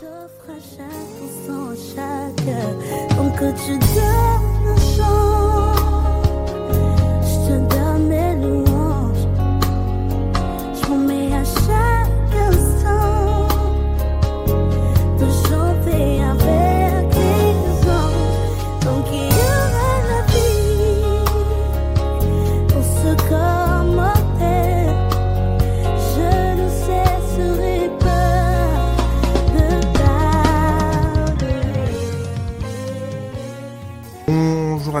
这款山风送我夏天，风格值得拿手。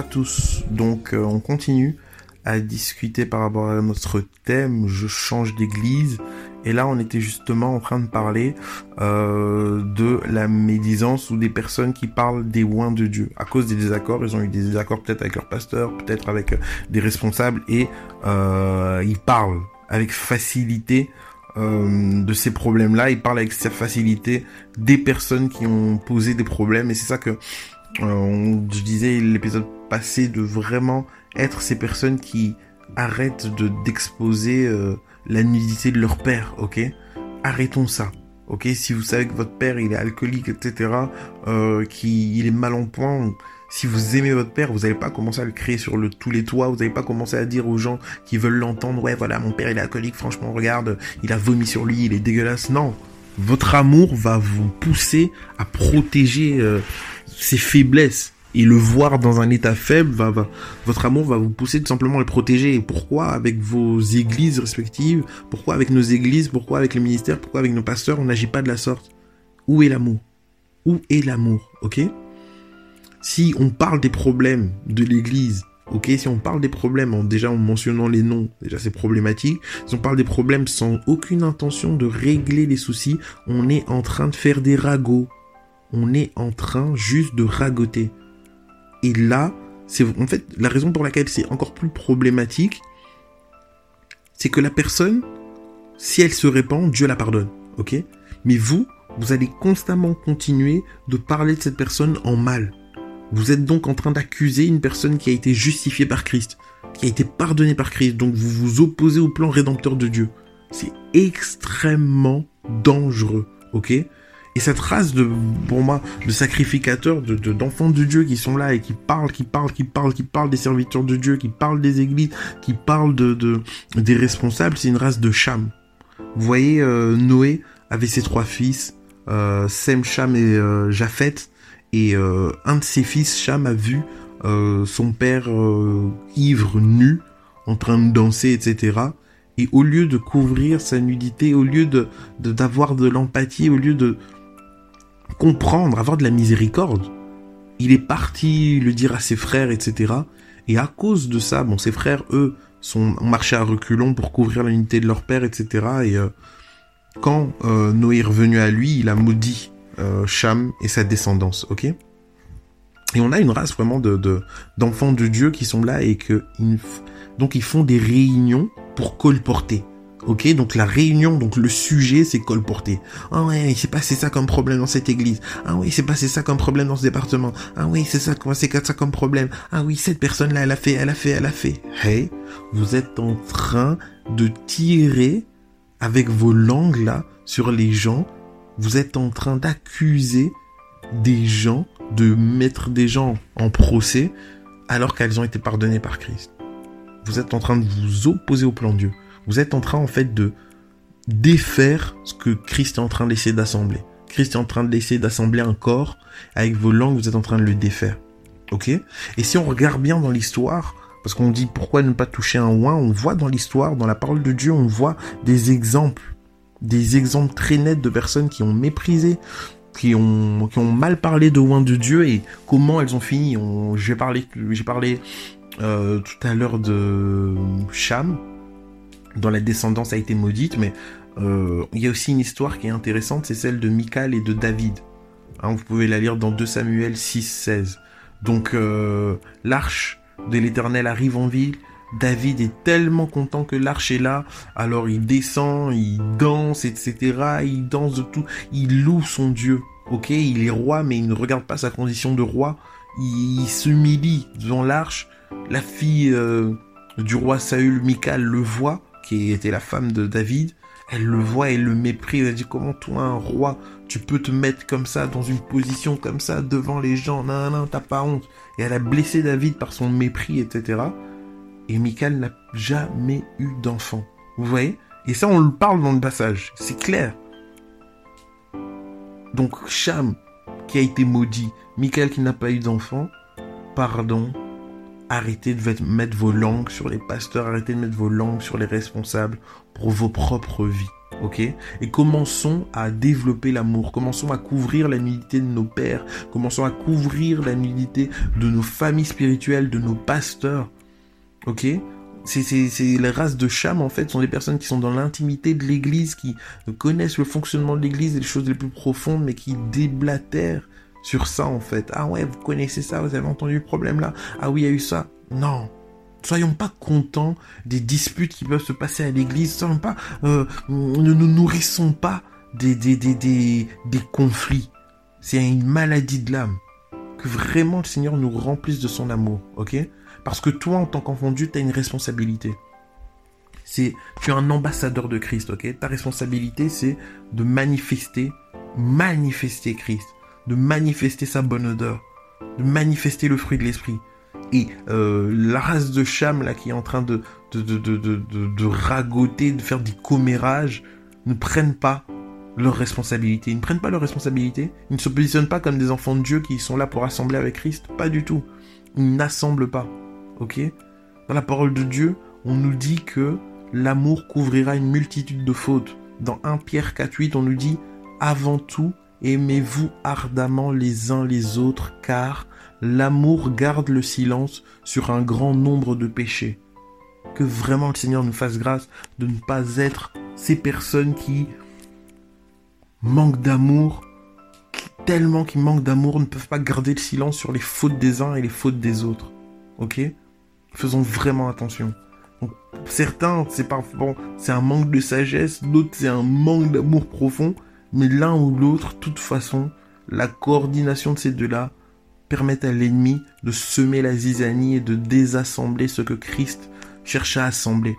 Tous. Donc euh, on continue à discuter par rapport à notre thème. Je change d'église. Et là, on était justement en train de parler euh, de la médisance ou des personnes qui parlent des oins de Dieu. À cause des désaccords, ils ont eu des désaccords peut-être avec leur pasteur, peut-être avec euh, des responsables, et ils parlent avec facilité de ces problèmes-là. Ils parlent avec cette facilité des personnes qui ont posé des problèmes. Et c'est ça que on- je disais l'épisode passé de vraiment être ces personnes qui arrêtent de d'exposer euh, la nudité de leur père, ok? Arrêtons ça, ok? Si vous savez que votre père il est alcoolique, etc., euh, qu'il est mal en point, si vous aimez votre père, vous n'allez pas commencer à le crier sur le, tous les toits, vous n'allez pas commencer à dire aux gens qui veulent l'entendre, ouais voilà, mon père il est alcoolique, franchement regarde, il a vomi sur lui, il est dégueulasse. Non, votre amour va vous pousser à protéger euh, ses faiblesses. Et le voir dans un état faible va, va votre amour va vous pousser tout simplement à le protéger. Et pourquoi avec vos églises respectives? Pourquoi avec nos églises? Pourquoi avec les ministères pourquoi avec nos pasteurs? On n'agit pas de la sorte. Où est l'amour? Où est l'amour? Ok? Si on parle des problèmes de l'église Ok, si on parle des problèmes en déjà en mentionnant les noms, déjà c'est problématique. Si on parle des problèmes sans aucune intention de régler les soucis, on est en train de faire des ragots. On est en train juste de ragoter. Et là, c'est en fait la raison pour laquelle c'est encore plus problématique, c'est que la personne, si elle se répand, Dieu la pardonne, ok? Mais vous, vous allez constamment continuer de parler de cette personne en mal. Vous êtes donc en train d'accuser une personne qui a été justifiée par Christ, qui a été pardonnée par Christ, donc vous vous opposez au plan rédempteur de Dieu. C'est extrêmement dangereux, ok? Et cette race de, pour moi, de sacrificateurs, de, de- d'enfants de Dieu qui sont là et qui parlent, qui parlent, qui parlent, qui parlent des serviteurs de Dieu, qui parlent des églises, qui parlent de, de des responsables, c'est une race de Cham. Vous voyez, euh, Noé avait ses trois fils, euh, Sem, Cham et euh, Japhet, et euh, un de ses fils, Cham, a vu euh, son père euh, ivre, nu, en train de danser, etc. Et au lieu de couvrir sa nudité, au lieu de d'avoir de l'empathie, au lieu de comprendre, avoir de la miséricorde, il est parti le dire à ses frères, etc. Et à cause de ça, bon, ses frères, eux, sont ont marché à reculons pour couvrir la nudité de leur père, etc. Et euh, quand Noé est revenu à lui, il a maudit euh, Cham et sa descendance, ok? Et on a une race vraiment de de- d'enfants de Dieu qui sont là et que donc ils font des réunions pour colporter. Ok, donc la réunion, donc le sujet, c'est colporter. Ah ouais, il s'est passé ça comme problème dans cette église. Ah oui, il s'est passé ça comme problème dans ce département. Ah oui, c'est ça, c'est ça comme problème. Ah oui, cette personne-là, elle a fait, elle a fait, elle a fait. Hey, vous êtes en train de tirer avec vos langues là sur les gens. Vous êtes en train d'accuser des gens, de mettre des gens en procès alors qu'elles ont été pardonnées par Christ. Vous êtes en train de vous opposer au plan de Dieu. Vous êtes en train en fait de défaire ce que Christ est en train d'essayer d'assembler. Christ est en train d'essayer d'assembler un corps. Avec vos langues, vous êtes en train de le défaire. Ok? Et si on regarde bien dans l'histoire, parce qu'on dit pourquoi ne pas toucher un oin, on voit dans l'histoire, dans la parole de Dieu, on voit des exemples. Des exemples très nets de personnes qui ont méprisé, qui ont, qui ont mal parlé de oin de Dieu et comment elles ont fini. J'ai parlé, j'ai parlé euh, tout à l'heure de Cham, dont la descendance a été maudite, mais euh, il y a aussi une histoire qui est intéressante, c'est celle de Michal et de David. Hein, vous pouvez la lire dans 2 Samuel 6, 16. Donc euh, l'arche de l'Éternel arrive en ville. David est tellement content que l'arche est là, alors il descend, il danse, etc. Il danse de tout, il loue son Dieu. Ok, il est roi, mais il ne regarde pas sa condition de roi. Il, il s'humilie devant l'arche. La fille euh, du roi Saül, Michal, le voit, qui était la femme de David. Elle le voit, elle le méprise. Elle dit comment toi, un roi, tu peux te mettre comme ça, dans une position comme ça, devant les gens, non, non, t'as pas honte. Et elle a blessé David par son mépris, etc. Et Michal n'a jamais eu d'enfant. Vous voyez? Et ça, on le parle dans le passage. C'est clair. Donc, Cham, qui a été maudit, Michael qui n'a pas eu d'enfant, pardon, arrêtez de mettre vos langues sur les pasteurs, arrêtez de mettre vos langues sur les responsables pour vos propres vies. Ok? Et commençons à développer l'amour, commençons à couvrir la nudité de nos pères, commençons à couvrir la nudité de nos familles spirituelles, de nos pasteurs. Ok c'est, les races de Cham, en fait, sont des personnes qui sont dans l'intimité de l'église, qui connaissent le fonctionnement de l'église et les choses les plus profondes, mais qui déblatèrent sur ça, en fait. Ah ouais, vous connaissez ça, vous avez entendu le problème là Ah oui, il y a eu ça. Non. Soyons pas contents des disputes qui peuvent se passer à l'église. Pas, euh, ne nous nourrissons pas des, des, des, des, des conflits. C'est une maladie de l'âme. Que vraiment le Seigneur nous remplisse de son amour, ok? Parce que toi, en tant qu'enfant de Dieu, tu as une responsabilité. C'est, tu es un ambassadeur de Christ, ok? Ta responsabilité, c'est de manifester, manifester Christ de manifester sa bonne odeur, de manifester le fruit de l'esprit. Et euh, la race de Cham là qui est en train de de, de, de, de, ragoter, de faire des commérages, ne prennent pas leurs responsabilités. Ils ne prennent pas leurs responsabilités. Ils ne se positionnent pas comme des enfants de Dieu qui sont là pour assembler avec Christ. Pas du tout. Ils n'assemblent pas. Dans la parole de Dieu, on nous dit que l'amour couvrira une multitude de fautes. Dans 1 Pierre 4.8, on nous dit avant tout, Aimez-vous ardemment les uns les autres, car l'amour garde le silence sur un grand nombre de péchés. Que vraiment le Seigneur nous fasse grâce de ne pas être ces personnes qui manquent d'amour, tellement qu'ils manquent d'amour, ne peuvent pas garder le silence sur les fautes des uns et les fautes des autres. Faisons vraiment attention. certains, c'est bon, c'est un manque de sagesse, d'autres c'est un manque d'amour profond, mais l'un ou l'autre, toute façon, la coordination de ces deux-là permet à l'ennemi de semer la zizanie et de désassembler ce que Christ cherche à assembler.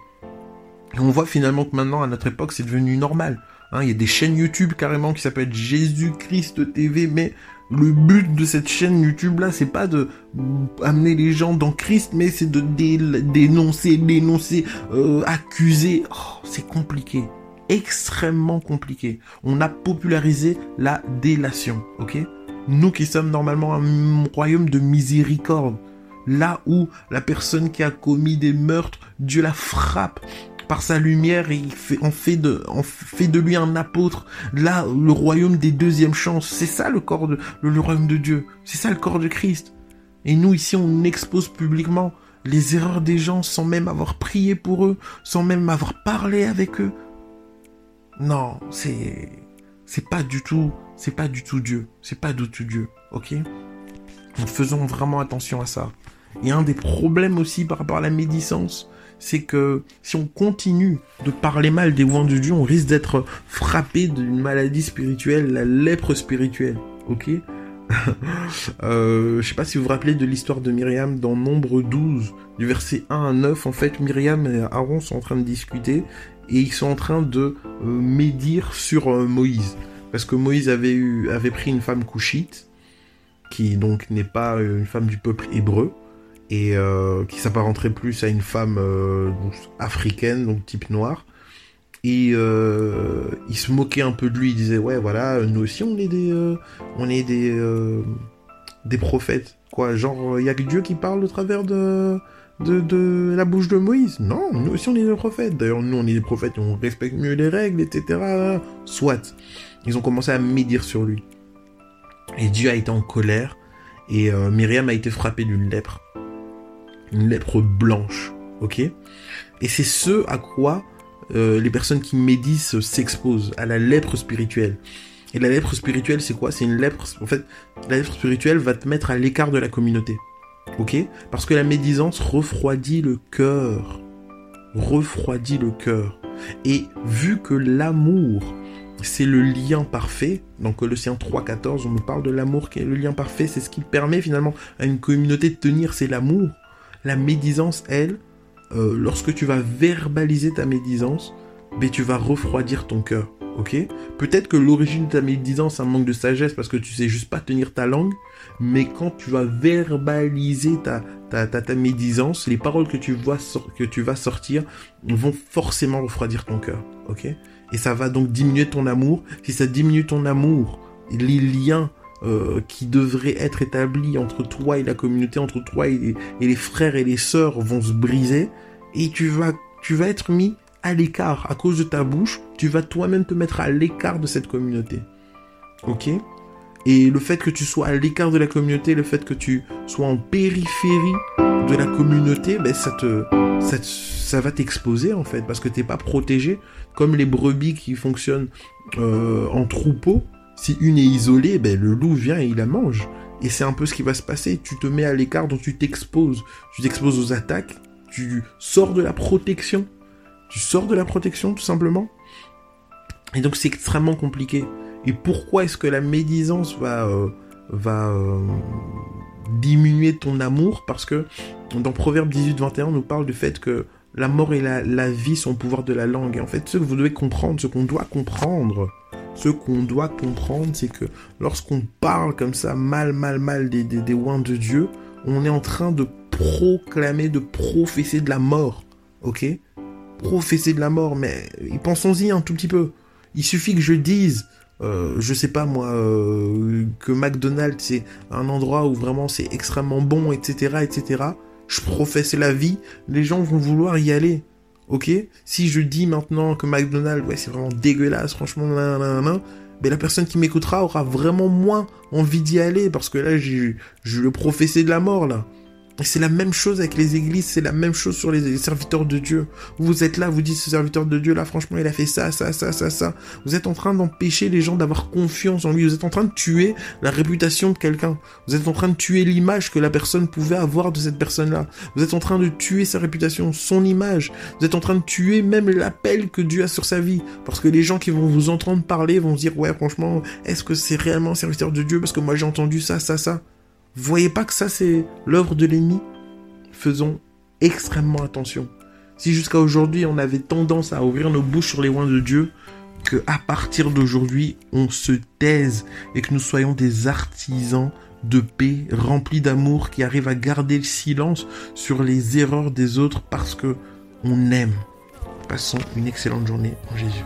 Et on voit finalement que maintenant, à notre époque, c'est devenu normal. Hein, il y a des chaînes YouTube carrément qui s'appellent Jésus-Christ TV, mais le but de cette chaîne YouTube là, c'est pas de amener les gens dans Christ, mais c'est de dénoncer, dénoncer, euh, accuser. Oh, c'est compliqué extrêmement compliqué. On a popularisé la délation, ok? Nous qui sommes normalement un royaume de miséricorde, là où la personne qui a commis des meurtres, Dieu la frappe par sa lumière il fait, de, lui un apôtre. Là, le royaume des deuxièmes chances, c'est ça le corps de, le royaume de Dieu. C'est ça le corps de Christ. Et nous, ici, on expose publiquement les erreurs des gens sans même avoir prié pour eux, sans même avoir parlé avec eux. Non, c'est pas du tout, c'est pas du tout Dieu, c'est pas du tout Dieu, ok? Faisons vraiment attention à ça. Et un des problèmes aussi par rapport à la médisance, c'est que si on continue de parler mal des oins de Dieu, on risque d'être frappé d'une maladie spirituelle, la lèpre spirituelle, ok? Euh, sais pas si vous vous rappelez de l'histoire de Myriam dans Nombre 12, du verset 1 à 9. En fait, Myriam et Aaron sont en train de discuter et ils sont en train de euh, médire sur euh, Moïse. Parce que Moïse avait, eu, avait pris une femme couchite, qui donc n'est pas euh, une femme du peuple hébreu, et qui s'apparenterait plus à une femme africaine, donc type noir. Et il se moquait un peu de lui, il disait ouais voilà, nous aussi on est des, on est des, des prophètes, quoi. Genre il y a que Dieu qui parle au travers de de, la bouche de Moïse. Non, nous aussi on est des prophètes. D'ailleurs, nous on est des prophètes, on respecte mieux les règles, etc. Soit. Ils ont commencé à médire sur lui. Et Dieu a été en colère. Et euh, Myriam a été frappée d'une lèpre. Une lèpre blanche. Ok? Et c'est ce à quoi euh, les personnes qui médisent s'exposent, à la lèpre spirituelle. Et la lèpre spirituelle, c'est quoi? C'est une lèpre. En fait, la lèpre spirituelle va te mettre à l'écart de la communauté. Ok? Parce que la médisance refroidit le cœur. Refroidit le cœur. Et vu que l'amour, c'est le lien parfait, dans Colossiens 3.14, on nous parle de l'amour qui est le lien parfait, c'est ce qui permet finalement à une communauté de tenir, c'est l'amour. La médisance, elle, euh, lorsque tu vas verbaliser ta médisance, ben, tu vas refroidir ton cœur. Ok? Peut-être que l'origine de ta médisance, un manque de sagesse parce que tu sais juste pas tenir ta langue, mais quand tu vas verbaliser ta, ta, ta, médisance, les paroles que tu, vois que tu vas sortir vont forcément refroidir ton cœur. Ok? Et ça va donc diminuer ton amour. Si ça diminue ton amour, les liens euh, qui devraient être établis entre toi et la communauté, entre toi et les, frères et les sœurs vont se briser et tu vas, tu vas être mis à l'écart à cause de ta bouche. Tu vas toi-même te mettre à l'écart de cette communauté. Ok? Et le fait que tu sois à l'écart de la communauté, le fait que tu sois en périphérie de la communauté, ben ça te, ça, ça va t'exposer en fait parce que t'es pas protégé comme les brebis qui fonctionnent euh, en troupeau si une est isolée, ben, le loup vient et il la mange. Et c'est un peu ce qui va se passer. Tu te mets à l'écart, donc tu t'exposes. Tu t'exposes aux attaques. Tu sors de la protection. Tu sors de la protection, tout simplement. Et donc c'est extrêmement compliqué. Et pourquoi est-ce que la médisance va, euh, euh, diminuer ton amour? Parce que dans Proverbe 18-21, on nous parle du fait que la mort et la, la vie sont au pouvoir de la langue. Et en fait, ce que vous devez comprendre, ce qu'on doit comprendre, ce qu'on doit comprendre, c'est que lorsqu'on parle comme ça, mal, mal, mal des, des, de Dieu, on est en train de proclamer, de professer de la mort. Ok? Professer de la mort, mais pensons-y un tout petit peu. Il suffit que je dise, euh, je sais pas moi, euh, que McDonald's c'est un endroit où vraiment c'est extrêmement bon, etc., etc. Je professe la vie, les gens vont vouloir y aller ok Si je dis maintenant que McDonald's, ouais, c'est vraiment dégueulasse, franchement, mais la personne qui m'écoutera aura vraiment moins envie d'y aller parce que là, je le professé de la mort, là c'est la même chose avec les églises, c'est la même chose sur les, serviteurs de Dieu. Vous êtes là, vous dites ce serviteur de Dieu là, franchement, il a fait ça, ça, ça, ça, ça. Vous êtes en train d'empêcher les gens d'avoir confiance en lui. Vous êtes en train de tuer la réputation de quelqu'un. Vous êtes en train de tuer l'image que la personne pouvait avoir de cette personne-là. Vous êtes en train de tuer sa réputation, son image. Vous êtes en train de tuer même l'appel que Dieu a sur sa vie. Parce que les gens qui vont vous entendre parler vont se dire, ouais, franchement, est-ce que c'est réellement un serviteur de Dieu? Parce que moi j'ai entendu ça, ça, ça. Vous voyez pas que ça c'est l'œuvre de l'ennemi? Faisons extrêmement attention. Si jusqu'à aujourd'hui on avait tendance à ouvrir nos bouches sur les oins de Dieu, que à partir d'aujourd'hui on se taise et que nous soyons des artisans de paix, remplis d'amour, qui arrivent à garder le silence sur les erreurs des autres parce que on aime. Passons une excellente journée en Jésus.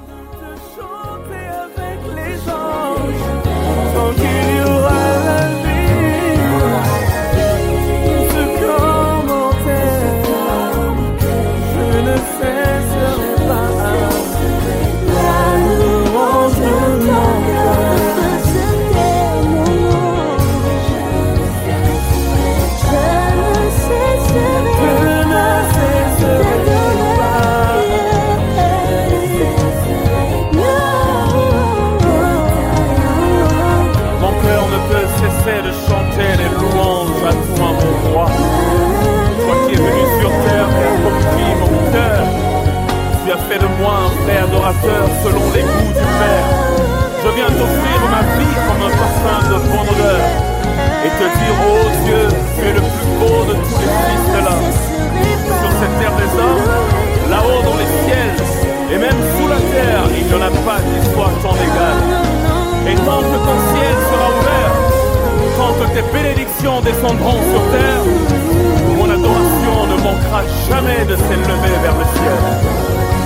Ton ciel sera ouvert, que tes bénédictions descendront sur terre, mon adoration ne manquera jamais de s'élever vers le ciel.